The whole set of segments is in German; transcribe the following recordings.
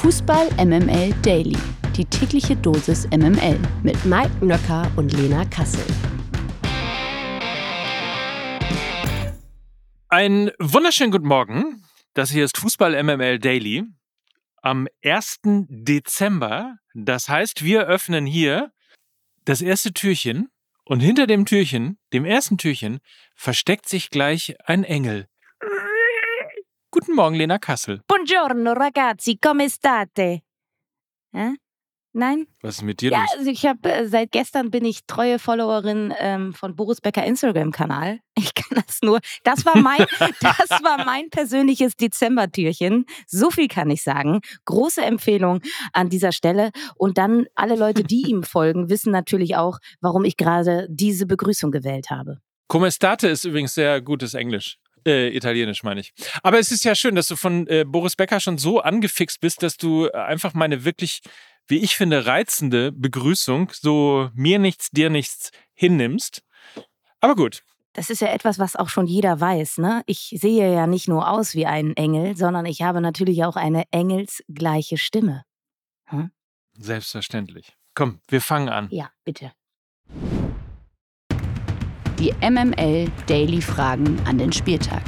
Fußball MML Daily. Die tägliche Dosis MML mit Mike Nöcker und Lena Kassel. Einen wunderschönen guten Morgen. Das hier ist Fußball MML Daily am 1. Dezember. Das heißt, wir öffnen hier das erste Türchen und hinter dem Türchen, dem ersten Türchen, versteckt sich gleich ein Engel. Guten Morgen, Lena Kassel. Buongiorno ragazzi, come state? Hä? Nein? Was ist mit dir Ja, los? also ich habe äh, seit gestern bin ich treue Followerin ähm, von Boris Becker Instagram-Kanal. Ich kann das nur. Das war mein, das war mein persönliches Dezembertürchen. So viel kann ich sagen. Große Empfehlung an dieser Stelle. Und dann alle Leute, die ihm folgen, wissen natürlich auch, warum ich gerade diese Begrüßung gewählt habe. Come state ist übrigens sehr gutes Englisch. Äh, Italienisch meine ich. Aber es ist ja schön, dass du von äh, Boris Becker schon so angefixt bist, dass du äh, einfach meine wirklich, wie ich finde, reizende Begrüßung so mir nichts, dir nichts hinnimmst. Aber gut, Das ist ja etwas, was auch schon jeder weiß. Ne? Ich sehe ja nicht nur aus wie ein Engel, sondern ich habe natürlich auch eine engelsgleiche Stimme. selbstverständlich. Komm, wir fangen an. Ja, bitte. Die MML Daily Fragen an den Spieltag.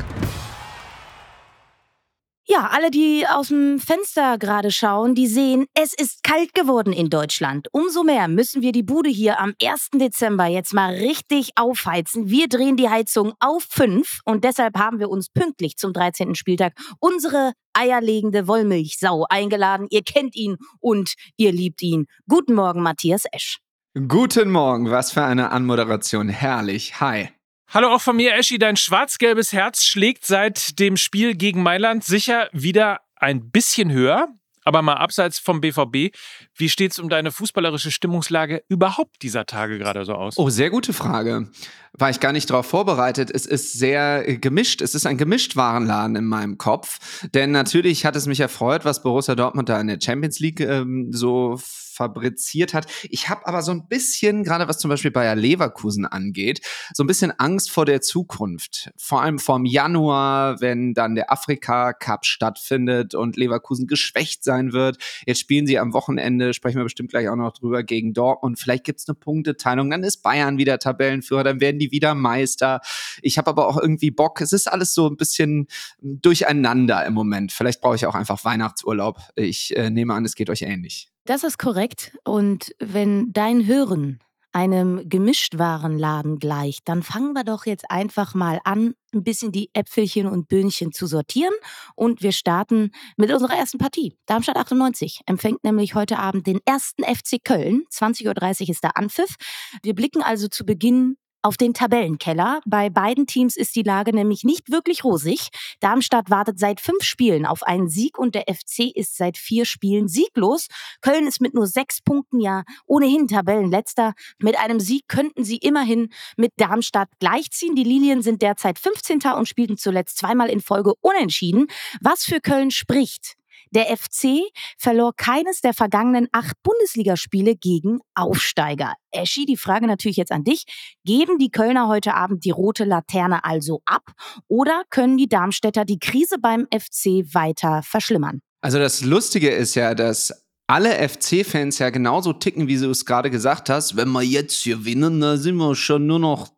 Ja, alle, die aus dem Fenster gerade schauen, die sehen, es ist kalt geworden in Deutschland. Umso mehr müssen wir die Bude hier am 1. Dezember jetzt mal richtig aufheizen. Wir drehen die Heizung auf 5 und deshalb haben wir uns pünktlich zum 13. Spieltag unsere eierlegende Wollmilchsau eingeladen. Ihr kennt ihn und ihr liebt ihn. Guten Morgen, Matthias Esch. Guten Morgen, was für eine Anmoderation. Herrlich. Hi. Hallo auch von mir, Eschi. Dein schwarz-gelbes Herz schlägt seit dem Spiel gegen Mailand sicher wieder ein bisschen höher. Aber mal abseits vom BVB, wie steht's um deine fußballerische Stimmungslage überhaupt dieser Tage gerade so aus? Oh, sehr gute Frage. War ich gar nicht darauf vorbereitet. Es ist sehr äh, gemischt. Es ist ein Gemischtwarenladen in meinem Kopf. Denn natürlich hat es mich erfreut, was Borussia Dortmund da in der Champions League ähm, so fabriziert hat. Ich habe aber so ein bisschen, gerade was zum Beispiel Bayer Leverkusen angeht, so ein bisschen Angst vor der Zukunft. Vor allem vom Januar, wenn dann der Afrika Cup stattfindet und Leverkusen geschwächt sein wird. Jetzt spielen sie am Wochenende, sprechen wir bestimmt gleich auch noch drüber, gegen Dortmund. Vielleicht gibt's eine Punkteteilung, dann ist Bayern wieder Tabellenführer, dann werden wieder Meister. Ich habe aber auch irgendwie Bock. Es ist alles so ein bisschen durcheinander im Moment. Vielleicht brauche ich auch einfach Weihnachtsurlaub. Ich äh, nehme an, es geht euch ähnlich. Das ist korrekt. Und wenn dein Hören einem Gemischtwarenladen gleicht, dann fangen wir doch jetzt einfach mal an, ein bisschen die Äpfelchen und Böhnchen zu sortieren. Und wir starten mit unserer ersten Partie. Darmstadt 98 empfängt nämlich heute Abend den ersten FC Köln. 20.30 Uhr ist der Anpfiff. Wir blicken also zu Beginn auf den Tabellenkeller. Bei beiden Teams ist die Lage nämlich nicht wirklich rosig. Darmstadt wartet seit fünf Spielen auf einen Sieg und der FC ist seit vier Spielen sieglos. Köln ist mit nur sechs Punkten ja ohnehin Tabellenletzter. Mit einem Sieg könnten sie immerhin mit Darmstadt gleichziehen. Die Lilien sind derzeit 15. und spielten zuletzt zweimal in Folge unentschieden. Was für Köln spricht. Der FC verlor keines der vergangenen acht Bundesligaspiele gegen Aufsteiger. Eschi, die Frage natürlich jetzt an dich. Geben die Kölner heute Abend die rote Laterne also ab oder können die Darmstädter die Krise beim FC weiter verschlimmern? Also das Lustige ist ja, dass alle FC-Fans ja genauso ticken, wie du es gerade gesagt hast. Wenn wir jetzt gewinnen, dann sind wir schon nur noch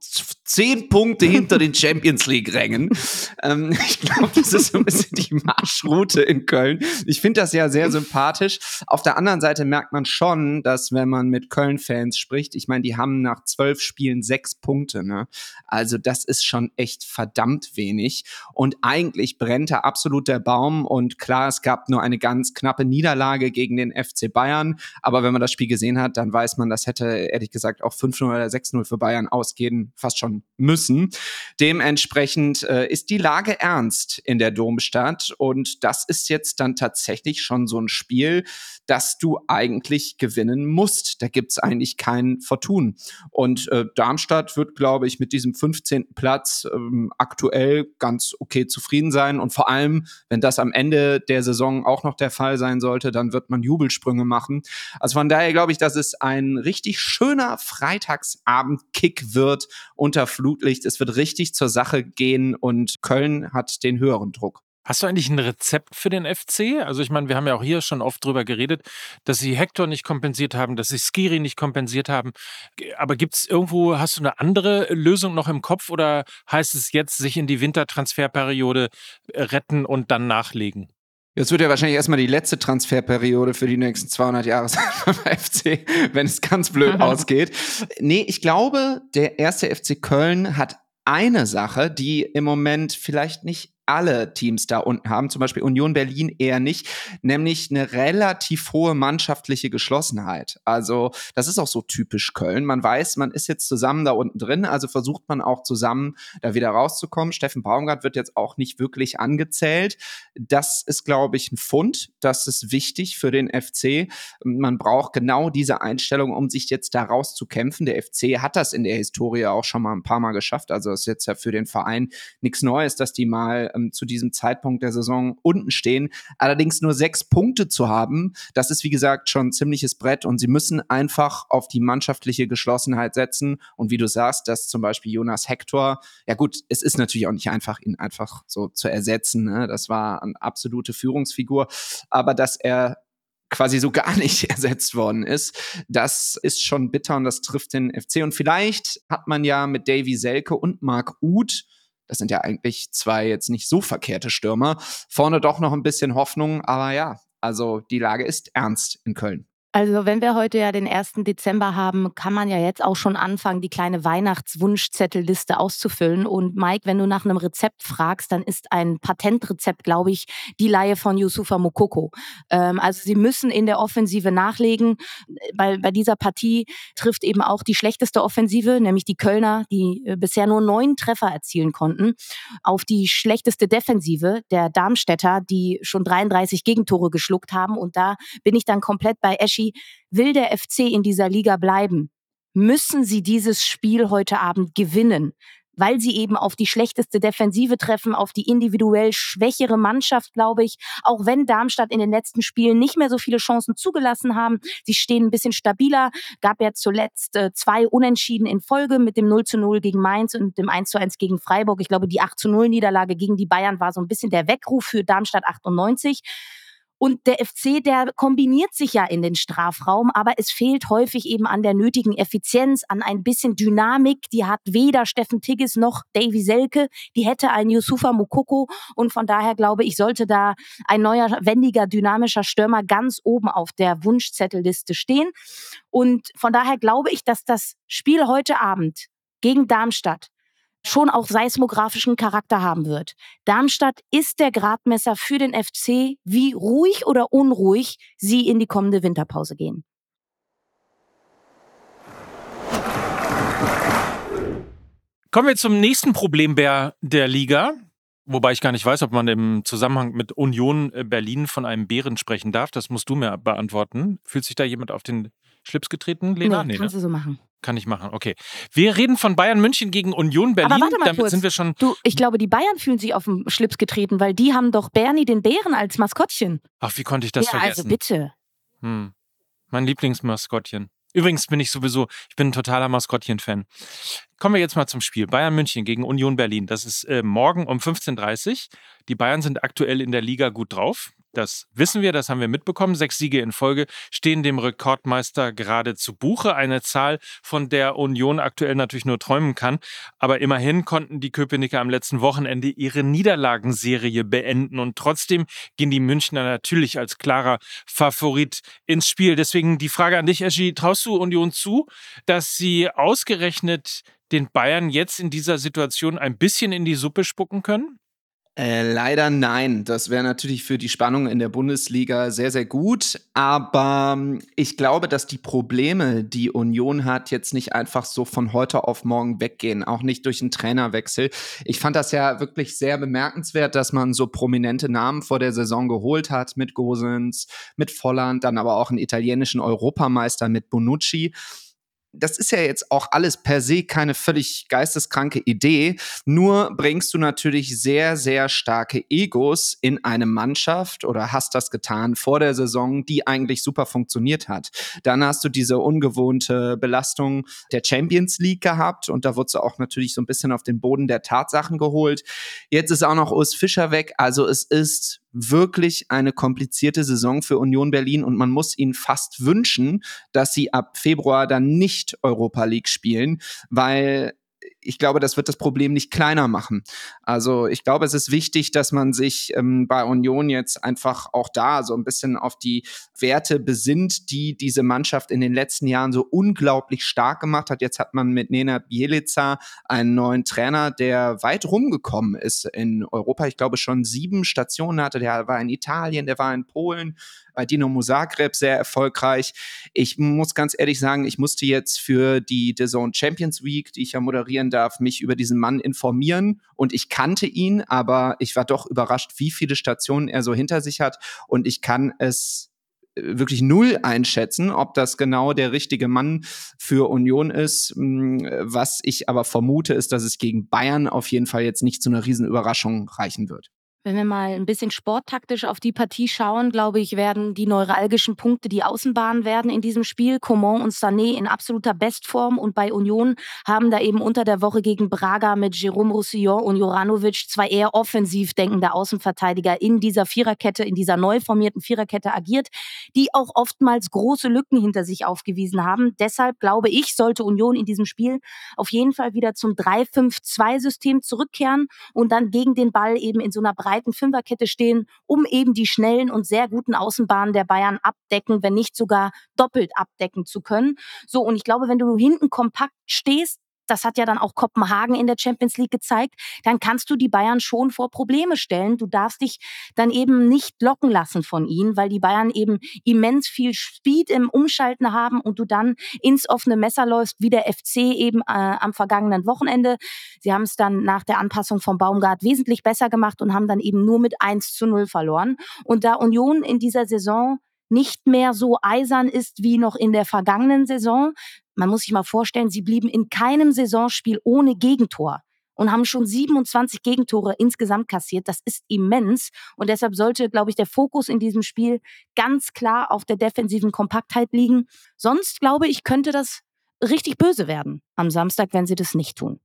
zehn Punkte hinter den Champions League-Rängen. ähm, ich glaube, das ist so ein bisschen die Marschroute in Köln. Ich finde das ja sehr sympathisch. Auf der anderen Seite merkt man schon, dass wenn man mit Köln-Fans spricht, ich meine, die haben nach zwölf Spielen sechs Punkte. Ne? Also das ist schon echt verdammt wenig. Und eigentlich brennt da absolut der Baum. Und klar, es gab nur eine ganz knappe Niederlage gegen den FC Bayern. Aber wenn man das Spiel gesehen hat, dann weiß man, das hätte ehrlich gesagt auch 5-0 oder 6-0 für Bayern ausgehen fast schon müssen. Dementsprechend äh, ist die Lage ernst in der Domstadt. Und das ist jetzt dann tatsächlich schon so ein Spiel, das du eigentlich gewinnen musst. Da gibt's eigentlich kein Vertun. Und äh, Darmstadt wird, glaube ich, mit diesem 15. Platz ähm, aktuell ganz okay zufrieden sein. Und vor allem, wenn das am Ende der Saison auch noch der Fall sein sollte, dann wird man Jubelsprünge machen. Also von daher glaube ich, dass es ein richtig schöner Freitagsabend-Kick wird unter Flutlicht. Es wird richtig zur Sache gehen und Köln hat den höheren Druck. Hast du eigentlich ein Rezept für den FC? Also ich meine, wir haben ja auch hier schon oft drüber geredet, dass sie Hector nicht kompensiert haben, dass sie Skiri nicht kompensiert haben. Aber gibt es irgendwo, hast du eine andere Lösung noch im Kopf oder heißt es jetzt, sich in die Wintertransferperiode äh, retten und dann nachlegen? Jetzt wird ja wahrscheinlich erstmal die letzte Transferperiode für die nächsten 200 Jahre sein beim FC, wenn es ganz blöd ausgeht. Nee, ich glaube, der erste FC Köln hat eine Sache, die im Moment vielleicht nicht alle Teams da unten haben, zum Beispiel Union Berlin eher nicht, nämlich eine relativ hohe mannschaftliche Geschlossenheit. Also das ist auch so typisch Köln. Man weiß, man ist jetzt zusammen da unten drin, also versucht man auch zusammen da wieder rauszukommen. Steffen Baumgart wird jetzt auch nicht wirklich angezählt. Das ist, glaube ich, ein Fund. Das ist wichtig für den FC. Man braucht genau diese Einstellung, um sich jetzt da rauszukämpfen. Der FC hat das in der Historie auch schon mal ein paar Mal geschafft. Also es ist jetzt ja für den Verein nichts Neues, dass die mal ähm, zu diesem Zeitpunkt der Saison unten stehen. Allerdings nur sechs Punkte zu haben, das ist wie gesagt schon ein ziemliches Brett und sie müssen einfach auf die mannschaftliche Geschlossenheit setzen. Und wie du sagst, dass zum Beispiel Jonas Hector, ja gut, es ist natürlich auch nicht einfach, ihn einfach so zu ersetzen. Ne? Das war eine absolute Führungsfigur, aber dass er quasi so gar nicht ersetzt worden ist. Das ist schon bitter und das trifft den FC. Und vielleicht hat man ja mit Davy Selke und Marc Uth das sind ja eigentlich zwei jetzt nicht so verkehrte Stürmer. Vorne doch noch ein bisschen Hoffnung, aber ja, also die Lage ist ernst in Köln. Also wenn wir heute ja den 1. Dezember haben, kann man ja jetzt auch schon anfangen, die kleine Weihnachtswunschzettelliste auszufüllen. Und Mike, wenn du nach einem Rezept fragst, dann ist ein Patentrezept, glaube ich, die Laie von Yusufa Mokoko. Ähm, also sie müssen in der Offensive nachlegen. Bei, bei dieser Partie trifft eben auch die schlechteste Offensive, nämlich die Kölner, die äh, bisher nur neun Treffer erzielen konnten, auf die schlechteste Defensive der Darmstädter, die schon 33 Gegentore geschluckt haben. Und da bin ich dann komplett bei Eschi will der FC in dieser Liga bleiben, müssen sie dieses Spiel heute Abend gewinnen, weil sie eben auf die schlechteste Defensive treffen, auf die individuell schwächere Mannschaft, glaube ich. Auch wenn Darmstadt in den letzten Spielen nicht mehr so viele Chancen zugelassen haben. Sie stehen ein bisschen stabiler. Gab ja zuletzt äh, zwei Unentschieden in Folge mit dem 0 zu 0 gegen Mainz und dem 1 zu 1 gegen Freiburg. Ich glaube, die 8 zu 0 Niederlage gegen die Bayern war so ein bisschen der Weckruf für Darmstadt 98. Und der FC, der kombiniert sich ja in den Strafraum, aber es fehlt häufig eben an der nötigen Effizienz, an ein bisschen Dynamik. Die hat weder Steffen Tigges noch Davy Selke. Die hätte ein Yusufa Mukoko. Und von daher glaube ich, sollte da ein neuer, wendiger, dynamischer Stürmer ganz oben auf der Wunschzettelliste stehen. Und von daher glaube ich, dass das Spiel heute Abend gegen Darmstadt schon auch seismografischen Charakter haben wird. Darmstadt ist der Gradmesser für den FC, wie ruhig oder unruhig sie in die kommende Winterpause gehen. Kommen wir zum nächsten Problembär der Liga. Wobei ich gar nicht weiß, ob man im Zusammenhang mit Union äh, Berlin von einem Bären sprechen darf. Das musst du mir beantworten. Fühlt sich da jemand auf den Schlips getreten, Lena? Nee, nee kannst ne? du so machen. Kann ich machen, okay. Wir reden von Bayern München gegen Union Berlin. Aber warte mal Damit kurz. sind wir schon. Du, ich glaube, die Bayern fühlen sich auf den Schlips getreten, weil die haben doch Bernie den Bären als Maskottchen. Ach, wie konnte ich das ja, vergessen? Also bitte. Hm. Mein Lieblingsmaskottchen. Übrigens bin ich sowieso, ich bin ein totaler Maskottchen-Fan. Kommen wir jetzt mal zum Spiel. Bayern München gegen Union Berlin. Das ist äh, morgen um 15.30 Uhr. Die Bayern sind aktuell in der Liga gut drauf. Das wissen wir, das haben wir mitbekommen. Sechs Siege in Folge stehen dem Rekordmeister gerade zu Buche. Eine Zahl, von der Union aktuell natürlich nur träumen kann. Aber immerhin konnten die Köpenicker am letzten Wochenende ihre Niederlagenserie beenden. Und trotzdem gehen die Münchner natürlich als klarer Favorit ins Spiel. Deswegen die Frage an dich, Eschi, traust du Union zu, dass sie ausgerechnet den Bayern jetzt in dieser Situation ein bisschen in die Suppe spucken können? Äh, leider nein. Das wäre natürlich für die Spannung in der Bundesliga sehr, sehr gut. Aber ähm, ich glaube, dass die Probleme, die Union hat, jetzt nicht einfach so von heute auf morgen weggehen. Auch nicht durch einen Trainerwechsel. Ich fand das ja wirklich sehr bemerkenswert, dass man so prominente Namen vor der Saison geholt hat. Mit Gosens, mit Volland, dann aber auch einen italienischen Europameister mit Bonucci das ist ja jetzt auch alles per se keine völlig geisteskranke Idee. Nur bringst du natürlich sehr, sehr starke Egos in eine Mannschaft oder hast das getan vor der Saison, die eigentlich super funktioniert hat. Dann hast du diese ungewohnte Belastung der Champions League gehabt und da wurdest du auch natürlich so ein bisschen auf den Boden der Tatsachen geholt. Jetzt ist auch noch Urs Fischer weg. Also es ist wirklich eine komplizierte Saison für Union Berlin und man muss ihnen fast wünschen, dass sie ab Februar dann nicht Europa League spielen, weil ich glaube, das wird das Problem nicht kleiner machen. Also ich glaube, es ist wichtig, dass man sich ähm, bei Union jetzt einfach auch da so ein bisschen auf die Werte besinnt, die diese Mannschaft in den letzten Jahren so unglaublich stark gemacht hat. Jetzt hat man mit Nena Bielica einen neuen Trainer, der weit rumgekommen ist in Europa. Ich glaube, schon sieben Stationen hatte. Der war in Italien, der war in Polen, bei Dinamo Zagreb sehr erfolgreich. Ich muss ganz ehrlich sagen, ich musste jetzt für die The Zone Champions Week, die ich ja moderieren darf, mich über diesen Mann informieren und ich kannte ihn, aber ich war doch überrascht, wie viele Stationen er so hinter sich hat und ich kann es äh, wirklich null einschätzen, ob das genau der richtige Mann für Union ist. Hm, was ich aber vermute, ist, dass es gegen Bayern auf jeden Fall jetzt nicht zu einer Riesenüberraschung reichen wird. Wenn wir mal ein bisschen sporttaktisch auf die Partie schauen, glaube ich, werden die neuralgischen Punkte die Außenbahn werden in diesem Spiel. Coman und Sané in absoluter Bestform und bei Union haben da eben unter der Woche gegen Braga mit Jerome Roussillon und Joranovic zwei eher offensiv denkende Außenverteidiger in dieser Viererkette, in dieser neu formierten Viererkette agiert, die auch oftmals große Lücken hinter sich aufgewiesen haben. Deshalb glaube ich, sollte Union in diesem Spiel auf jeden Fall wieder zum 3-5-2-System zurückkehren und dann gegen den Ball eben in so einer breiten breiten Fünferkette stehen, um eben die schnellen und sehr guten Außenbahnen der Bayern abdecken, wenn nicht sogar doppelt abdecken zu können. So, und ich glaube, wenn du hinten kompakt stehst, das hat ja dann auch Kopenhagen in der Champions League gezeigt, dann kannst du die Bayern schon vor Probleme stellen. Du darfst dich dann eben nicht locken lassen von ihnen, weil die Bayern eben immens viel Speed im Umschalten haben und du dann ins offene Messer läufst, wie der FC eben äh, am vergangenen Wochenende. Sie haben es dann nach der Anpassung vom Baumgart wesentlich besser gemacht und haben dann eben nur mit 1 zu 0 verloren. Und da Union in dieser Saison nicht mehr so eisern ist wie noch in der vergangenen Saison, man muss sich mal vorstellen, sie blieben in keinem Saisonspiel ohne Gegentor und haben schon 27 Gegentore insgesamt kassiert. Das ist immens. Und deshalb sollte, glaube ich, der Fokus in diesem Spiel ganz klar auf der defensiven Kompaktheit liegen. Sonst, glaube ich, könnte das richtig böse werden am Samstag, wenn sie das nicht tun.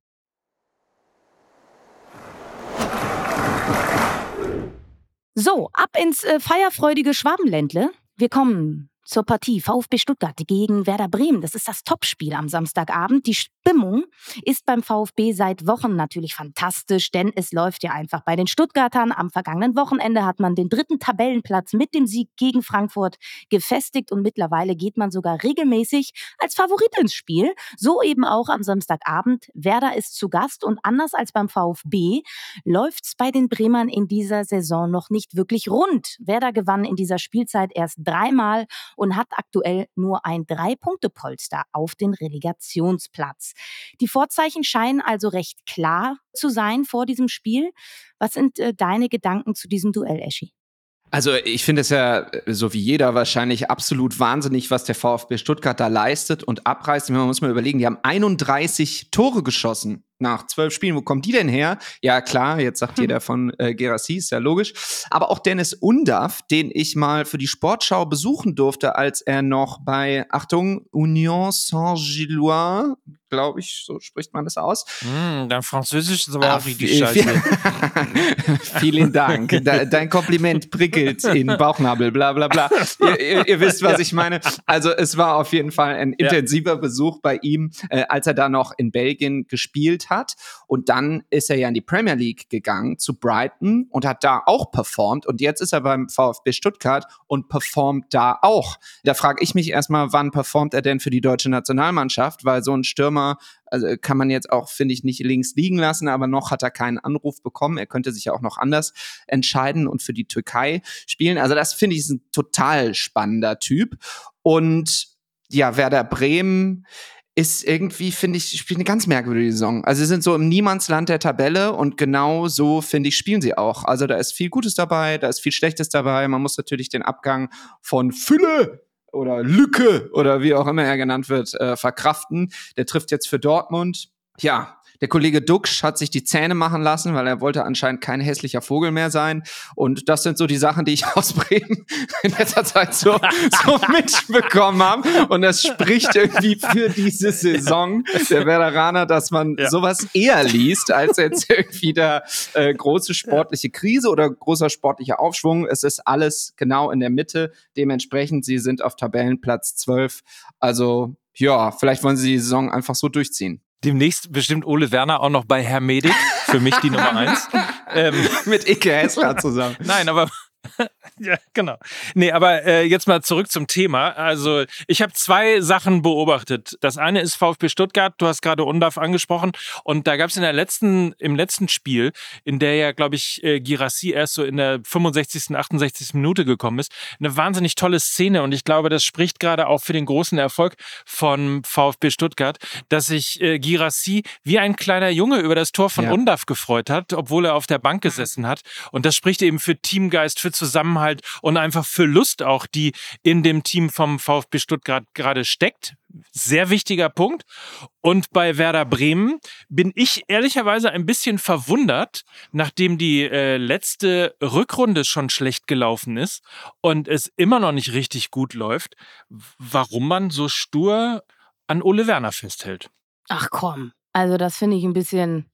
So, ab ins äh, feierfreudige Schwabenländle. Wir kommen zur Partie VfB Stuttgart gegen Werder Bremen. Das ist das Topspiel am Samstagabend. Die Stimmung ist beim VfB seit Wochen natürlich fantastisch, denn es läuft ja einfach bei den Stuttgartern. Am vergangenen Wochenende hat man den dritten Tabellenplatz mit dem Sieg gegen Frankfurt gefestigt und mittlerweile geht man sogar regelmäßig als Favorit ins Spiel. So eben auch am Samstagabend. Werder ist zu Gast und anders als beim VfB läuft es bei den Bremern in dieser Saison noch nicht wirklich rund. Werder gewann in dieser Spielzeit erst dreimal und hat aktuell nur ein Drei-Punkte-Polster auf den Relegationsplatz. Die Vorzeichen scheinen also recht klar zu sein vor diesem Spiel. Was sind äh, deine Gedanken zu diesem Duell, Eschi? Also ich finde es ja, äh, so wie jeder wahrscheinlich, absolut wahnsinnig, was der VfB Stuttgart da leistet und abreißt. Man muss mal überlegen, die haben 31 Tore geschossen nach zwölf Spielen. Wo kommt die denn her? Ja, klar, jetzt sagt hm. jeder von äh, Gerassi, ist ja logisch. Aber auch Dennis Undaff, den ich mal für die Sportschau besuchen durfte, als er noch bei, Achtung, Union Saint-Gillois, glaube ich, so spricht man das aus. Mm, dein Französisch ist aber ah, auch richtig scheiße. Vielen Dank. De dein Kompliment prickelt in Bauchnabel, bla bla bla. ihr, ihr, ihr, wisst, was ja. ich meine. Also es war auf jeden Fall ein intensiver ja. Besuch bei ihm, äh, als er da noch in Belgien gespielt hat. Und dann ist er ja in die Premier League gegangen zu Brighton und hat da auch performt. Und jetzt ist er beim VfB Stuttgart und performt da auch. Da frage ich mich erstmal, wann performt er denn für die deutsche Nationalmannschaft? Weil so ein Stürmer also kann man jetzt auch, finde ich, nicht links liegen lassen, aber noch hat er keinen Anruf bekommen. Er könnte sich ja auch noch anders entscheiden und für die Türkei spielen. Also das finde ich ist ein total spannender Typ. Und ja, Werder Bremen, ist irgendwie, finde ich, spielt eine ganz merkwürdige Saison. Also sie sind so im Niemandsland der Tabelle und genau so, finde ich, spielen sie auch. Also da ist viel Gutes dabei, da ist viel Schlechtes dabei. Man muss natürlich den Abgang von Fülle oder Lücke oder wie auch immer er genannt wird, äh, verkraften. Der trifft jetzt für Dortmund. Ja, der Kollege Duxch hat sich die Zähne machen lassen, weil er wollte anscheinend kein hässlicher Vogel mehr sein. Und das sind so die Sachen, die ich aus Bremen in letzter Zeit so, so mitbekommen habe. Und das spricht irgendwie für diese Saison der Werderaner, dass man ja. sowas eher liest, als jetzt irgendwie der äh, große sportliche Krise oder großer sportlicher Aufschwung. Es ist alles genau in der Mitte. Dementsprechend, sie sind auf Tabellenplatz 12. Also ja, vielleicht wollen sie die Saison einfach so durchziehen. Demnächst bestimmt Ole Werner auch noch bei Herr Medik. Für mich die Nummer eins. ähm, Mit Ike Hessler zusammen. Nein, aber ja, genau. Nee, aber äh, jetzt mal zurück zum Thema. Also, ich habe zwei Sachen beobachtet. Das eine ist VfB Stuttgart, du hast gerade Undaf angesprochen. Und da gab es in der letzten, im letzten Spiel, in der ja, glaube ich, äh, Girassi erst so in der 65., 68. Minute gekommen ist, eine wahnsinnig tolle Szene. Und ich glaube, das spricht gerade auch für den großen Erfolg von VfB Stuttgart, dass sich äh, Girassi wie ein kleiner Junge über das Tor von ja. Undaf gefreut hat, obwohl er auf der Bank gesessen hat. Und das spricht eben für Teamgeist, für Zusammenhalt und einfach für Lust auch, die in dem Team vom VfB Stuttgart gerade steckt. Sehr wichtiger Punkt. Und bei Werder Bremen bin ich ehrlicherweise ein bisschen verwundert, nachdem die äh, letzte Rückrunde schon schlecht gelaufen ist und es immer noch nicht richtig gut läuft, warum man so stur an Ole Werner festhält. Ach komm, also das finde ich ein bisschen.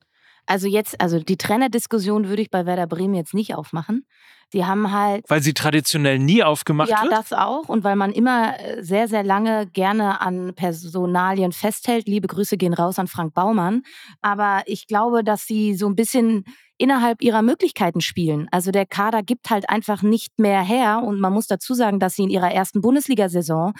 Also jetzt, also die Trainerdiskussion würde ich bei Werder Bremen jetzt nicht aufmachen. Die haben halt. Weil sie traditionell nie aufgemacht ja, wird? Ja, das auch. Und weil man immer äh, sehr, sehr lange gerne an Personalien festhält. Liebe Grüße gehen raus an Frank Baumann. Aber ich glaube, dass sie so ein bisschen innerhalb ihrer Möglichkeiten spielen. Also der Kader gibt halt einfach nicht mehr her. Und man muss dazu sagen, dass sie in ihrer ersten Bundesliga-Saison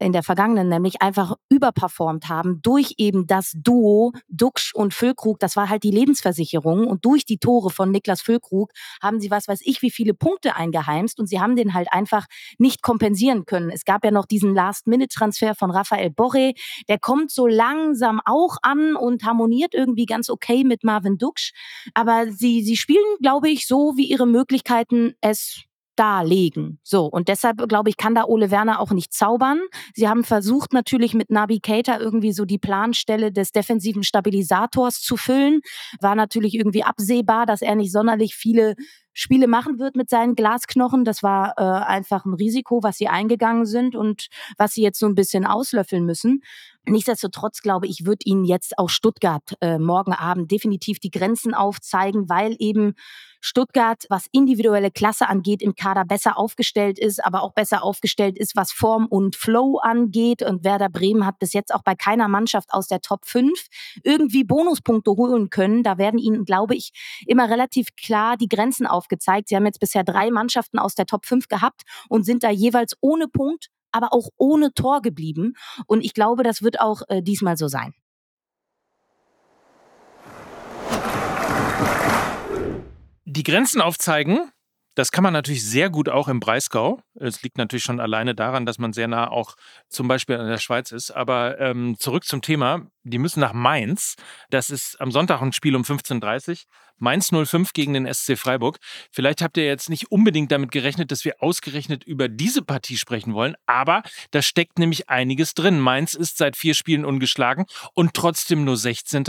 in der vergangenen nämlich einfach überperformt haben durch eben das Duo Duxch und Füllkrug. Das war halt die Lebensversicherung und durch die Tore von Niklas Füllkrug haben sie was weiß ich wie viele Punkte eingeheimst und sie haben den halt einfach nicht kompensieren können. Es gab ja noch diesen Last-Minute-Transfer von Rafael Borre, der kommt so langsam auch an und harmoniert irgendwie ganz okay mit Marvin Duxch, aber sie sie spielen glaube ich so wie ihre Möglichkeiten es darlegen. So, und deshalb glaube ich, kann da Ole Werner auch nicht zaubern. Sie haben versucht natürlich mit Nabi Keita irgendwie so die Planstelle des defensiven Stabilisators zu füllen. War natürlich irgendwie absehbar, dass er nicht sonderlich viele Spiele machen wird mit seinen Glasknochen. Das war äh, einfach ein Risiko, was sie eingegangen sind und was sie jetzt so ein bisschen auslöffeln müssen. Nichtsdestotrotz glaube ich, wird Ihnen jetzt auch Stuttgart äh, morgen Abend definitiv die Grenzen aufzeigen, weil eben Stuttgart, was individuelle Klasse angeht, im Kader besser aufgestellt ist, aber auch besser aufgestellt ist, was Form und Flow angeht. Und Werder Bremen hat bis jetzt auch bei keiner Mannschaft aus der Top 5 irgendwie Bonuspunkte holen können. Da werden ihnen, glaube ich, immer relativ klar die Grenzen aufgezeigt. Sie haben jetzt bisher drei Mannschaften aus der Top 5 gehabt und sind da jeweils ohne Punkt aber auch ohne Tor geblieben. Und ich glaube, das wird auch äh, diesmal so sein. Die Grenzen aufzeigen, das kann man natürlich sehr gut auch im Breisgau. Es liegt natürlich schon alleine daran, dass man sehr nah auch zum Beispiel in der Schweiz ist. Aber ähm, zurück zum Thema. Die müssen nach Mainz. Das ist am Sonntag ein Spiel um 15.30 Uhr. Mainz 05 gegen den SC Freiburg. Vielleicht habt ihr jetzt nicht unbedingt damit gerechnet, dass wir ausgerechnet über diese Partie sprechen wollen, aber da steckt nämlich einiges drin. Mainz ist seit vier Spielen ungeschlagen und trotzdem nur 16.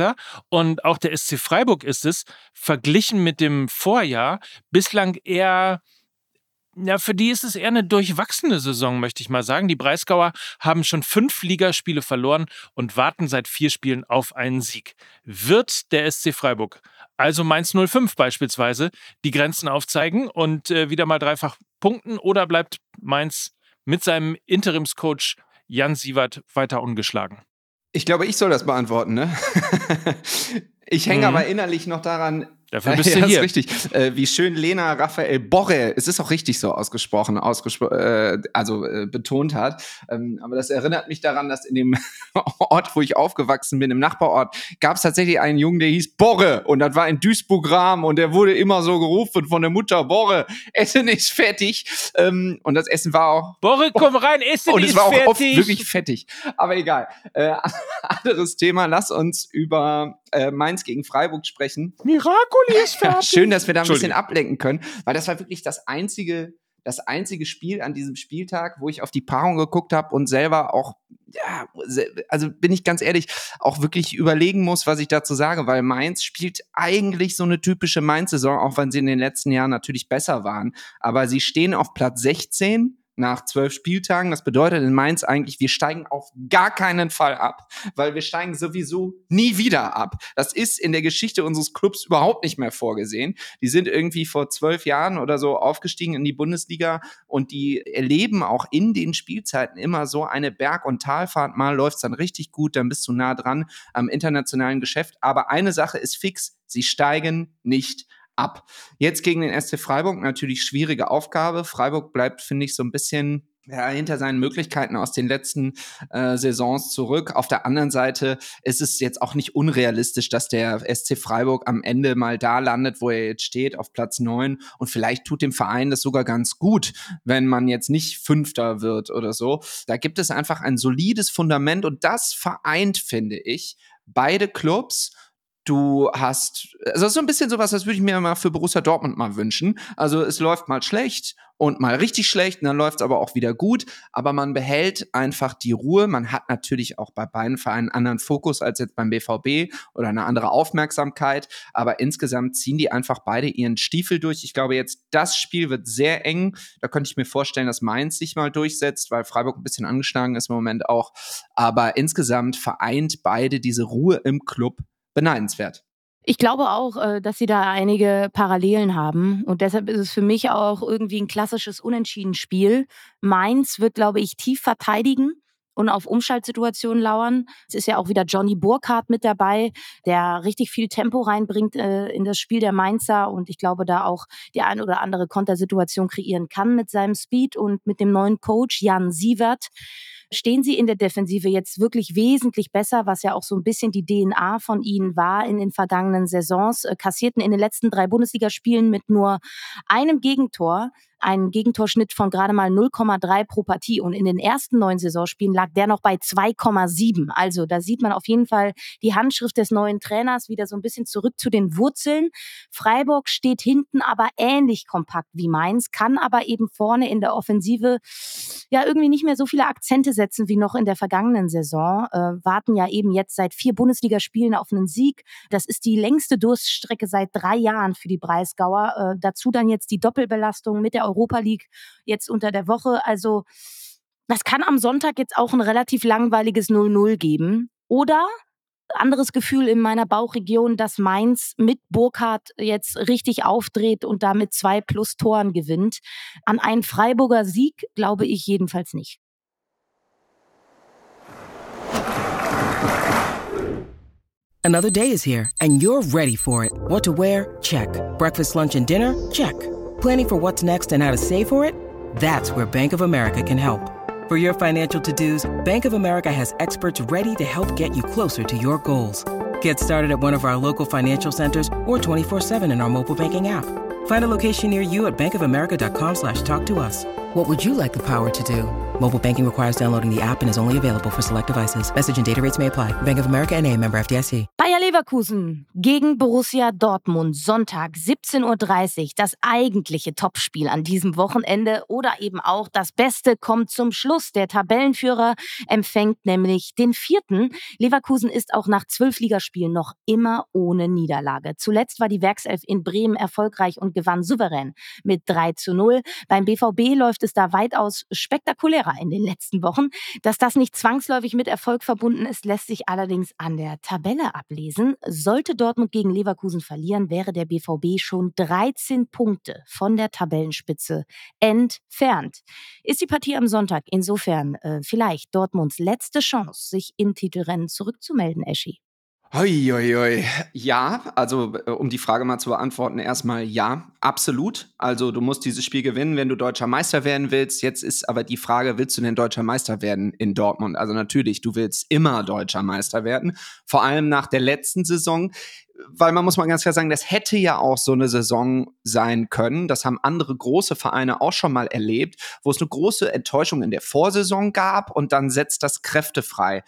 Und auch der SC Freiburg ist es, verglichen mit dem Vorjahr, bislang eher ja, für die ist es eher eine durchwachsene Saison, möchte ich mal sagen. Die Breisgauer haben schon fünf Ligaspiele verloren und warten seit vier Spielen auf einen Sieg. Wird der SC Freiburg, also Mainz 05 beispielsweise, die Grenzen aufzeigen und äh, wieder mal dreifach punkten oder bleibt Mainz mit seinem Interimscoach Jan Sievert weiter ungeschlagen? Ich glaube, ich soll das beantworten, ne? Ich hänge mhm. aber innerlich noch daran, Dafür bist ja, du hier. Richtig. Äh, wie schön Lena Raphael Borre, es ist auch richtig so ausgesprochen, ausgespro äh, also äh, betont hat. Ähm, aber das erinnert mich daran, dass in dem Ort, wo ich aufgewachsen bin, im Nachbarort, gab es tatsächlich einen Jungen, der hieß Borre. Und das war in Duisburg-Ram und der wurde immer so gerufen von der Mutter, Borre, Essen ist fertig. Ähm, und das Essen war auch... Borre, komm rein, Essen und ist fertig. Und es war auch oft wirklich fettig. Aber egal. Äh, anderes Thema, lass uns über äh, Mainz gegen Freiburg sprechen. Miracoli ist fertig. Schön, dass wir da ein bisschen ablenken können, weil das war wirklich das einzige das einzige Spiel an diesem Spieltag, wo ich auf die Paarung geguckt habe und selber auch, ja, also bin ich ganz ehrlich, auch wirklich überlegen muss, was ich dazu sage, weil Mainz spielt eigentlich so eine typische Mainz-Saison, auch wenn sie in den letzten Jahren natürlich besser waren. Aber sie stehen auf Platz 16 nach zwölf Spieltagen. Das bedeutet in Mainz eigentlich, wir steigen auf gar keinen Fall ab, weil wir steigen sowieso nie wieder ab. Das ist in der Geschichte unseres Clubs überhaupt nicht mehr vorgesehen. Die sind irgendwie vor zwölf Jahren oder so aufgestiegen in die Bundesliga und die erleben auch in den Spielzeiten immer so eine Berg- und Talfahrt. Mal läuft's dann richtig gut, dann bist du nah dran am internationalen Geschäft. Aber eine Sache ist fix, sie steigen nicht ab. Jetzt gegen den SC Freiburg natürlich schwierige Aufgabe. Freiburg bleibt, finde ich, so ein bisschen ja, hinter seinen Möglichkeiten aus den letzten äh, Saisons zurück. Auf der anderen Seite ist es jetzt auch nicht unrealistisch, dass der SC Freiburg am Ende mal da landet, wo er jetzt steht, auf Platz neun. Und vielleicht tut dem Verein das sogar ganz gut, wenn man jetzt nicht Fünfter wird oder so. Da gibt es einfach ein solides Fundament und das vereint, finde ich, beide Clubs Du hast, also so ein bisschen sowas, das würde ich mir mal für Borussia Dortmund mal wünschen. Also es läuft mal schlecht und mal richtig schlecht und dann läuft es aber auch wieder gut. Aber man behält einfach die Ruhe. Man hat natürlich auch bei beiden Vereinen einen anderen Fokus als jetzt beim BVB oder eine andere Aufmerksamkeit. Aber insgesamt ziehen die einfach beide ihren Stiefel durch. Ich glaube jetzt, das Spiel wird sehr eng. Da könnte ich mir vorstellen, dass Mainz sich mal durchsetzt, weil Freiburg ein bisschen angeschlagen ist im Moment auch. Aber insgesamt vereint beide diese Ruhe im Club beneidenswert. Ich glaube auch, äh, dass sie da einige Parallelen haben. Und deshalb ist es für mich auch irgendwie ein klassisches Unentschieden-Spiel. Mainz wird, glaube ich, tief verteidigen und auf Umschaltsituationen lauern. Es ist ja auch wieder Johnny Burkhardt mit dabei, der richtig viel Tempo reinbringt äh, in das Spiel der Mainzer und ich glaube, da auch die ein oder andere Kontersituation kreieren kann mit seinem Speed und mit dem neuen Coach Jan Sievert stehen sie in der Defensive jetzt wirklich wesentlich besser, was ja auch so ein bisschen die DNA von ihnen war in den vergangenen Saisons, äh, kassierten in den letzten drei Bundesligaspielen mit nur einem Gegentor einen Gegentorschnitt von gerade mal 0,3 pro Partie. Und in den ersten neun Saisonspielen lag der noch bei 2,7. Also da sieht man auf jeden Fall die Handschrift des neuen Trainers wieder so ein bisschen zurück zu den Wurzeln. Freiburg steht hinten aber ähnlich kompakt wie Mainz, kann aber eben vorne in der Offensive ja irgendwie nicht mehr so viele Akzente setzen wie noch in der vergangenen Saison. Äh, warten ja eben jetzt seit vier Bundesligaspielen auf einen Sieg. Das ist die längste Durststrecke seit drei Jahren für die Breisgauer. Äh, dazu dann jetzt die Doppelbelastung mit der Europa League jetzt unter der Woche. Also das kann am Sonntag jetzt auch ein relativ langweiliges 0-0 geben. Oder anderes Gefühl in meiner Bauchregion, dass Mainz mit Burkhardt jetzt richtig aufdreht und damit zwei plus Toren gewinnt. An einen Freiburger Sieg glaube ich jedenfalls nicht. Another day is here and you're ready for it. What to wear? Check. Breakfast, lunch and dinner? Check. Planning for what's next and how to save for it? That's where Bank of America can help. For your financial to-dos, Bank of America has experts ready to help get you closer to your goals. Get started at one of our local financial centers or 24-7 in our mobile banking app. Find a location near you at bankofamerica.com slash talk to us. What would you like the power to do? Mobile banking requires downloading the app and is only available for select devices. Message and data rates may apply. Bank of America NA, member FDIC. Bayer Leverkusen gegen Borussia Dortmund. Sonntag 17.30 Uhr. Das eigentliche Topspiel an diesem Wochenende oder eben auch das Beste kommt zum Schluss. Der Tabellenführer empfängt nämlich den vierten. Leverkusen ist auch nach zwölf Ligaspielen noch immer ohne Niederlage. Zuletzt war die Werkself in Bremen erfolgreich und gewann souverän mit 3 zu 0. Beim BVB läuft es da weitaus spektakulärer in den letzten Wochen. Dass das nicht zwangsläufig mit Erfolg verbunden ist, lässt sich allerdings an der Tabelle ablesen. Sollte Dortmund gegen Leverkusen verlieren, wäre der BVB schon 13 Punkte von der Tabellenspitze entfernt. Ist die Partie am Sonntag insofern äh, vielleicht Dortmunds letzte Chance, sich im Titelrennen zurückzumelden, Eschi? Hoi, hoi, hoi. Ja, also äh, um die Frage mal zu beantworten, erstmal ja, absolut. Also du musst dieses Spiel gewinnen, wenn du deutscher Meister werden willst. Jetzt ist aber die Frage, willst du denn deutscher Meister werden in Dortmund? Also natürlich, du willst immer deutscher Meister werden, vor allem nach der letzten Saison weil man muss mal ganz klar sagen, das hätte ja auch so eine Saison sein können. Das haben andere große Vereine auch schon mal erlebt, wo es eine große Enttäuschung in der Vorsaison gab und dann setzt das Kräfte frei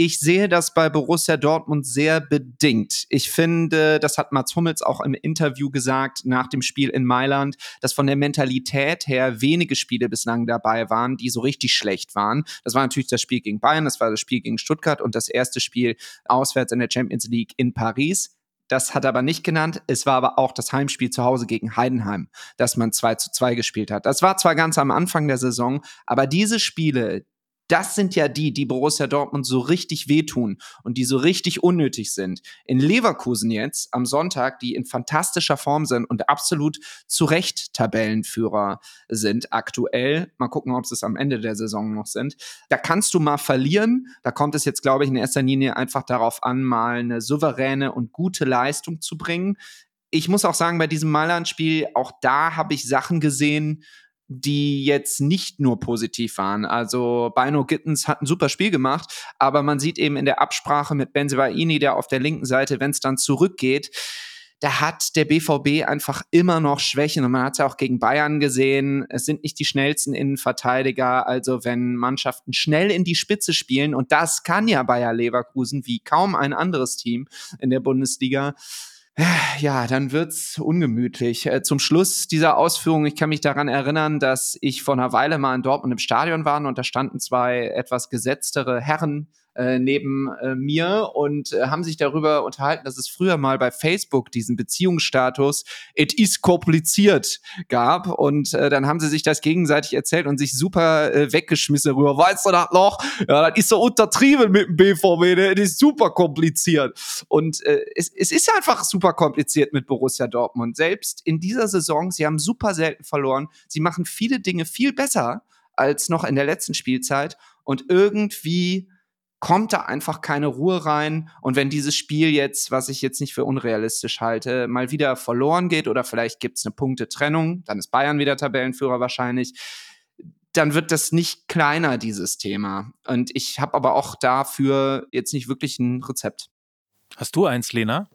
Ich sehe das bei Borussia Dortmund sehr bedingt. Ich finde, das hat Mats Hummels auch im Interview gesagt nach dem Spiel in Mailand, dass von der Mentalität her wenige Spiele bislang dabei waren, die so richtig schlecht waren. Das war natürlich das Spiel gegen Bayern, das war das Spiel gegen Stuttgart und das erste Spiel auswärts in der Champions League in Paris. Das hat er aber nicht genannt. Es war aber auch das Heimspiel zu Hause gegen Heidenheim, dass man 2 zu 2 gespielt hat. Das war zwar ganz am Anfang der Saison, aber diese Spiele, das sind ja die, die Borussia Dortmund so richtig wehtun und die so richtig unnötig sind. In Leverkusen jetzt am Sonntag, die in fantastischer Form sind und absolut zu Recht Tabellenführer sind aktuell. Mal gucken, ob es am Ende der Saison noch sind. Da kannst du mal verlieren. Da kommt es jetzt, glaube ich, in erster Linie einfach darauf an, mal eine souveräne und gute Leistung zu bringen. Ich muss auch sagen, bei diesem Mailand-Spiel, auch da habe ich Sachen gesehen, die jetzt nicht nur positiv waren. Also Bino Gittens hat ein super Spiel gemacht, aber man sieht eben in der Absprache mit Benzebaini, der auf der linken Seite, wenn es dann zurückgeht, da hat der BVB einfach immer noch Schwächen. Und man hat es ja auch gegen Bayern gesehen. Es sind nicht die schnellsten Innenverteidiger. Also wenn Mannschaften schnell in die Spitze spielen, und das kann ja Bayer Leverkusen wie kaum ein anderes Team in der Bundesliga, ja, dann wird's ungemütlich. Äh, zum Schluss dieser Ausführung, ich kann mich daran erinnern, dass ich vor einer Weile mal in Dortmund im Stadion war und da standen zwei etwas gesetztere Herren äh, neben äh, mir und äh, haben sich darüber unterhalten, dass es früher mal bei Facebook diesen Beziehungsstatus it is kompliziert gab und äh, dann haben sie sich das gegenseitig erzählt und sich super äh, weggeschmissen rüber. Weißt du das noch? Ja, das ist so untertrieben mit dem BVB, ne? das ist super kompliziert. Und äh, es, es ist einfach super kompliziert mit Borussia Dortmund. Selbst in dieser Saison, sie haben super selten verloren. Sie machen viele Dinge viel besser als noch in der letzten Spielzeit. Und irgendwie kommt da einfach keine Ruhe rein. Und wenn dieses Spiel jetzt, was ich jetzt nicht für unrealistisch halte, mal wieder verloren geht oder vielleicht gibt es eine Punktetrennung, dann ist Bayern wieder Tabellenführer wahrscheinlich, dann wird das nicht kleiner, dieses Thema. Und ich habe aber auch dafür jetzt nicht wirklich ein Rezept. Hast du eins, Lena?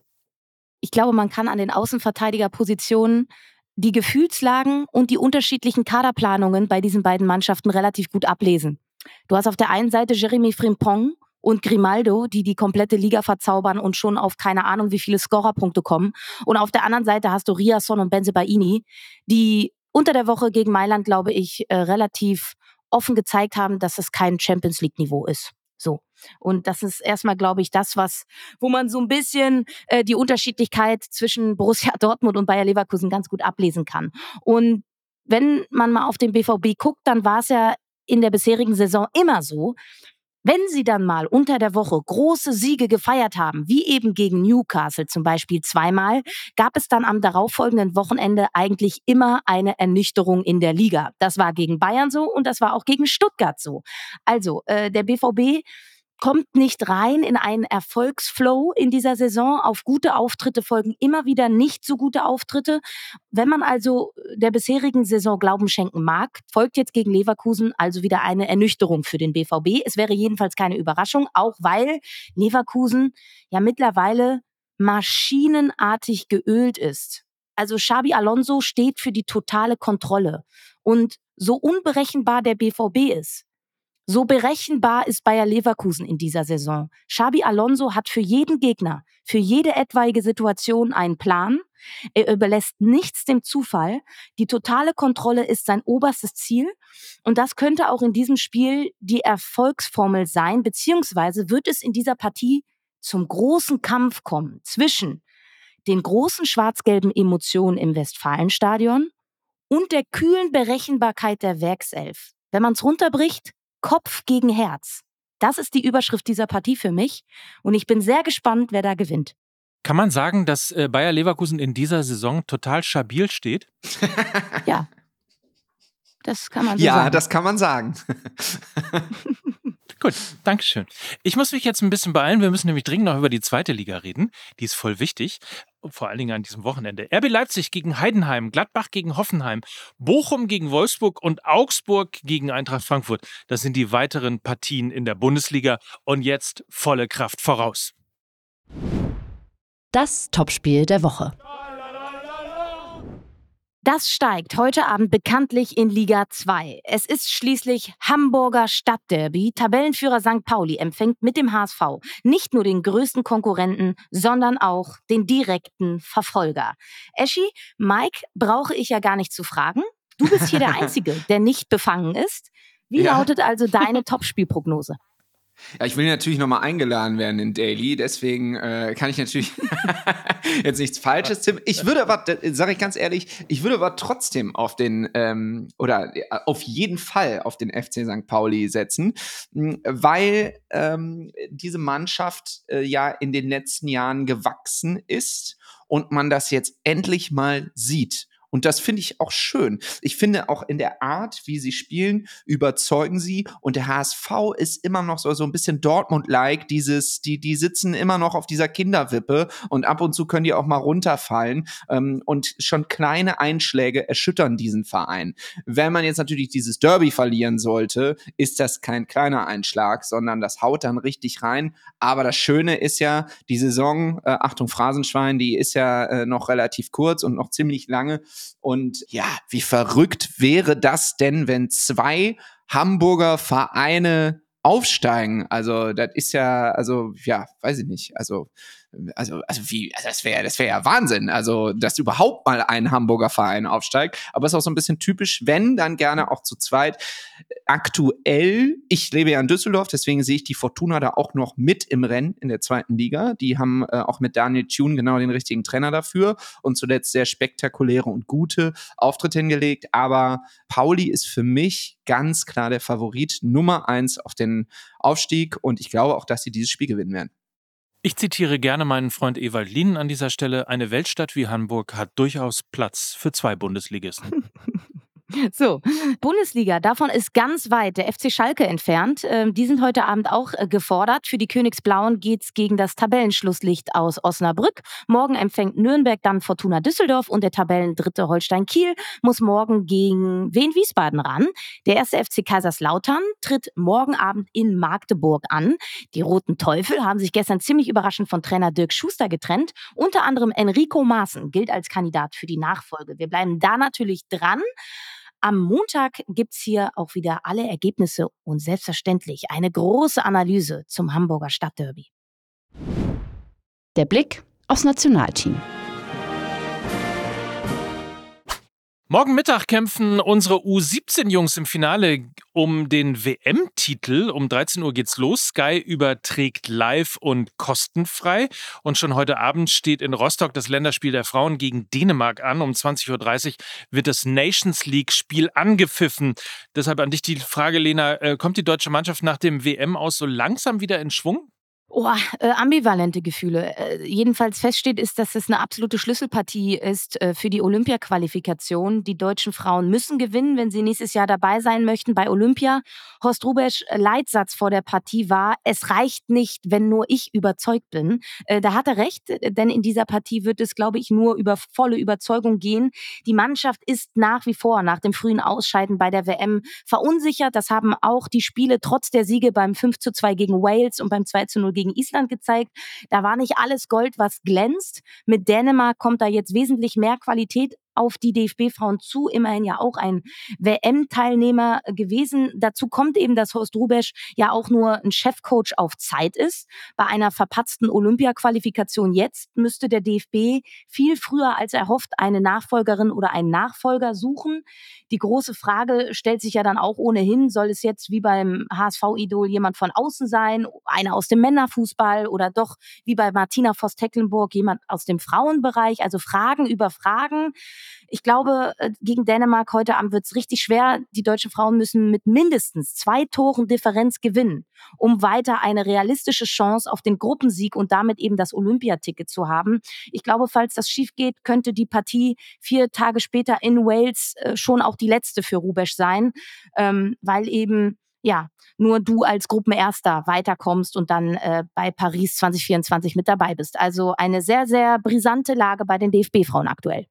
Ich glaube, man kann an den Außenverteidigerpositionen die Gefühlslagen und die unterschiedlichen Kaderplanungen bei diesen beiden Mannschaften relativ gut ablesen. Du hast auf der einen Seite Jeremy Frimpong und Grimaldo, die die komplette Liga verzaubern und schon auf keine Ahnung wie viele Scorerpunkte kommen. Und auf der anderen Seite hast du Riasson und Benzebaini, die unter der Woche gegen Mailand, glaube ich, äh, relativ offen gezeigt haben, dass es kein Champions League Niveau ist. So. Und das ist erstmal, glaube ich, das, was, wo man so ein bisschen äh, die Unterschiedlichkeit zwischen Borussia Dortmund und Bayer Leverkusen ganz gut ablesen kann. Und wenn man mal auf den BVB guckt, dann war es ja in der bisherigen Saison immer so, wenn sie dann mal unter der Woche große Siege gefeiert haben, wie eben gegen Newcastle zum Beispiel zweimal, gab es dann am darauffolgenden Wochenende eigentlich immer eine Ernüchterung in der Liga. Das war gegen Bayern so und das war auch gegen Stuttgart so. Also äh, der BVB kommt nicht rein in einen Erfolgsflow in dieser Saison. Auf gute Auftritte folgen immer wieder nicht so gute Auftritte. Wenn man also der bisherigen Saison Glauben schenken mag, folgt jetzt gegen Leverkusen also wieder eine Ernüchterung für den BVB. Es wäre jedenfalls keine Überraschung, auch weil Leverkusen ja mittlerweile maschinenartig geölt ist. Also Xabi Alonso steht für die totale Kontrolle. Und so unberechenbar der BVB ist, so berechenbar ist Bayer Leverkusen in dieser Saison. Xabi Alonso hat für jeden Gegner, für jede etwaige Situation einen Plan. Er überlässt nichts dem Zufall. Die totale Kontrolle ist sein oberstes Ziel. Und das könnte auch in diesem Spiel die Erfolgsformel sein, beziehungsweise wird es in dieser Partie zum großen Kampf kommen zwischen den großen schwarz-gelben Emotionen im Westfalenstadion und der kühlen Berechenbarkeit der Werkself. Wenn man es runterbricht, Kopf gegen Herz. Das ist die Überschrift dieser Partie für mich und ich bin sehr gespannt, wer da gewinnt. Kann man sagen, dass äh, Bayer Leverkusen in dieser Saison total stabil steht? ja. Das kann man so ja, sagen. Ja, das kann man sagen. Gut, Dankeschön. Ich muss mich jetzt ein bisschen beeilen. Wir müssen nämlich dringend noch über die zweite Liga reden. Die ist voll wichtig. Vor allen Dingen an diesem Wochenende. RB Leipzig gegen Heidenheim, Gladbach gegen Hoffenheim, Bochum gegen Wolfsburg und Augsburg gegen Eintracht Frankfurt. Das sind die weiteren Partien in der Bundesliga. Und jetzt volle Kraft voraus. Das Topspiel der Woche. Das steigt heute Abend bekanntlich in Liga 2. Es ist schließlich Hamburger Stadtderby. Tabellenführer St. Pauli empfängt mit dem HSV nicht nur den größten Konkurrenten, sondern auch den direkten Verfolger. Eschi, Mike brauche ich ja gar nicht zu fragen. Du bist hier der Einzige, der nicht befangen ist. Wie ja. lautet also deine Topspielprognose? Ja, ich will natürlich nochmal eingeladen werden in Daily, deswegen äh, kann ich natürlich jetzt nichts Falsches tippen. Ich würde aber, sage ich ganz ehrlich, ich würde aber trotzdem auf den, ähm, oder äh, auf jeden Fall auf den FC St. Pauli setzen, weil ähm, diese Mannschaft äh, ja in den letzten Jahren gewachsen ist und man das jetzt endlich mal sieht. Und das finde ich auch schön. Ich finde auch in der Art, wie sie spielen, überzeugen sie. Und der HSV ist immer noch so, so ein bisschen Dortmund-like. Dieses, die, die sitzen immer noch auf dieser Kinderwippe und ab und zu können die auch mal runterfallen. Ähm, und schon kleine Einschläge erschüttern diesen Verein. Wenn man jetzt natürlich dieses Derby verlieren sollte, ist das kein kleiner Einschlag, sondern das haut dann richtig rein. Aber das Schöne ist ja, die Saison, äh, Achtung, Phrasenschwein, die ist ja äh, noch relativ kurz und noch ziemlich lange. Und ja, wie verrückt wäre das denn, wenn zwei Hamburger Vereine aufsteigen? Also, das ist ja, also, ja, weiß ich nicht. Also, also, also wie, also das wäre, das wäre ja Wahnsinn. Also, dass überhaupt mal ein Hamburger Verein aufsteigt. Aber es ist auch so ein bisschen typisch, wenn, dann gerne auch zu zweit. Aktuell, ich lebe ja in Düsseldorf, deswegen sehe ich die Fortuna da auch noch mit im Rennen in der zweiten Liga. Die haben äh, auch mit Daniel Thune genau den richtigen Trainer dafür und zuletzt sehr spektakuläre und gute Auftritte hingelegt. Aber Pauli ist für mich ganz klar der Favorit Nummer eins auf den Aufstieg und ich glaube auch, dass sie dieses Spiel gewinnen werden. Ich zitiere gerne meinen Freund Ewald Lienen an dieser Stelle. Eine Weltstadt wie Hamburg hat durchaus Platz für zwei Bundesligisten. So, Bundesliga, davon ist ganz weit der FC Schalke entfernt. Ähm, die sind heute Abend auch äh, gefordert. Für die Königsblauen geht es gegen das Tabellenschlusslicht aus Osnabrück. Morgen empfängt Nürnberg dann Fortuna Düsseldorf und der Tabellendritte Holstein Kiel muss morgen gegen Wien Wiesbaden ran. Der erste FC Kaiserslautern tritt morgen Abend in Magdeburg an. Die Roten Teufel haben sich gestern ziemlich überraschend von Trainer Dirk Schuster getrennt. Unter anderem Enrico Maaßen gilt als Kandidat für die Nachfolge. Wir bleiben da natürlich dran. Am Montag gibt es hier auch wieder alle Ergebnisse und selbstverständlich eine große Analyse zum Hamburger Stadtderby. Der Blick aufs Nationalteam. Morgen Mittag kämpfen unsere U17-Jungs im Finale um den WM-Titel. Um 13 Uhr geht's los. Sky überträgt live und kostenfrei. Und schon heute Abend steht in Rostock das Länderspiel der Frauen gegen Dänemark an. Um 20.30 Uhr wird das Nations League-Spiel angepfiffen. Deshalb an dich die Frage, Lena, äh, kommt die deutsche Mannschaft nach dem WM aus so langsam wieder in Schwung? Oh, äh, ambivalente Gefühle. Äh, jedenfalls feststeht ist, dass es eine absolute Schlüsselpartie ist äh, für die Olympiaqualifikation. Die deutschen Frauen müssen gewinnen, wenn sie nächstes Jahr dabei sein möchten bei Olympia. Horst Rubesch äh, Leitsatz vor der Partie war, es reicht nicht, wenn nur ich überzeugt bin. Äh, da hat er recht, äh, denn in dieser Partie wird es, glaube ich, nur über volle Überzeugung gehen. Die Mannschaft ist nach wie vor nach dem frühen Ausscheiden bei der WM verunsichert. Das haben auch die Spiele trotz der Siege beim 5 zu 2 gegen Wales und beim 2 zu 0 gegen gegen Island gezeigt. Da war nicht alles Gold, was glänzt. Mit Dänemark kommt da jetzt wesentlich mehr Qualität auf die DFB-Frauen zu, immerhin ja auch ein WM-Teilnehmer gewesen. Dazu kommt eben, dass Horst Rubesch ja auch nur ein Chefcoach auf Zeit ist. Bei einer verpatzten Olympia-Qualifikation jetzt müsste der DFB viel früher als erhofft eine Nachfolgerin oder einen Nachfolger suchen. Die große Frage stellt sich ja dann auch ohnehin, soll es jetzt wie beim HSV-Idol jemand von außen sein, einer aus dem Männerfußball oder doch wie bei Martina Voss-Tecklenburg jemand aus dem Frauenbereich? Also Fragen über Fragen. Ich glaube, äh, gegen Dänemark heute Abend wird es richtig schwer. Die deutschen Frauen müssen mit mindestens zwei Toren Differenz gewinnen, um weiter eine realistische Chance auf den Gruppensieg und damit eben das Olympiaticket zu haben. Ich glaube, falls das schief geht, könnte die Partie vier Tage später in Wales äh, schon auch die letzte für Rubesch sein, ähm, weil eben ja, nur du als Gruppenerster weiterkommst und dann äh, bei Paris 2024 mit dabei bist. Also eine sehr, sehr brisante Lage bei den DFB-Frauen aktuell.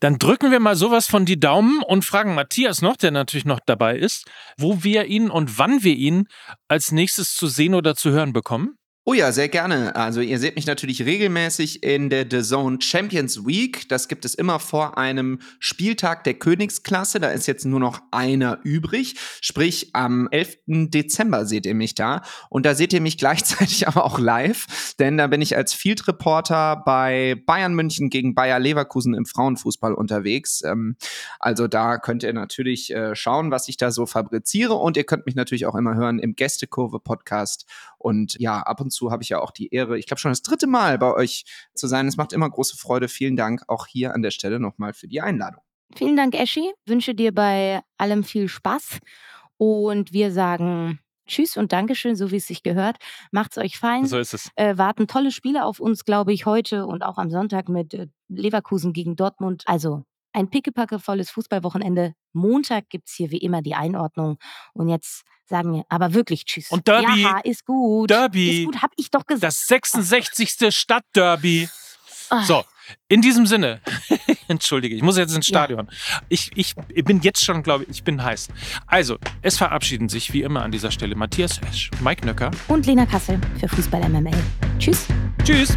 Dann drücken wir mal sowas von die Daumen und fragen Matthias noch, der natürlich noch dabei ist, wo wir ihn und wann wir ihn als nächstes zu sehen oder zu hören bekommen. Oh ja, sehr gerne. Also ihr seht mich natürlich regelmäßig in der The Zone Champions Week. Das gibt es immer vor einem Spieltag der Königsklasse. Da ist jetzt nur noch einer übrig. Sprich, am 11. Dezember seht ihr mich da. Und da seht ihr mich gleichzeitig aber auch live. Denn da bin ich als Field Reporter bei Bayern München gegen Bayer Leverkusen im Frauenfußball unterwegs. Ähm, also da könnt ihr natürlich äh, schauen, was ich da so fabriziere. Und ihr könnt mich natürlich auch immer hören im Gästekurve Podcast. Und ja, ab und zu habe ich ja auch die Ehre, ich glaube schon das dritte Mal bei euch zu sein. Es macht immer große Freude. Vielen Dank auch hier an der Stelle nochmal für die Einladung. Vielen Dank, Eschi. Wünsche dir bei allem viel Spaß. Und wir sagen Tschüss und Dankeschön, so wie es sich gehört. Macht's euch fein. So ist es. Äh, warten tolle Spiele auf uns, glaube ich, heute und auch am Sonntag mit äh, Leverkusen gegen Dortmund. Also ein pickepackevolles Fußballwochenende. Montag gibt es hier wie immer die Einordnung. Und jetzt sagen wir aber wirklich Tschüss. Und Derby. Ja, ist gut. Derby. Ist gut, hab ich doch gesagt. Das 66. Stadtderby. Ah. So, in diesem Sinne, entschuldige, ich muss jetzt ins Stadion. Ich, ich bin jetzt schon, glaube ich, ich bin heiß. Also, es verabschieden sich wie immer an dieser Stelle Matthias Esch, Mike Nöcker Und Lena Kassel für Fußball MML. Tschüss. Tschüss.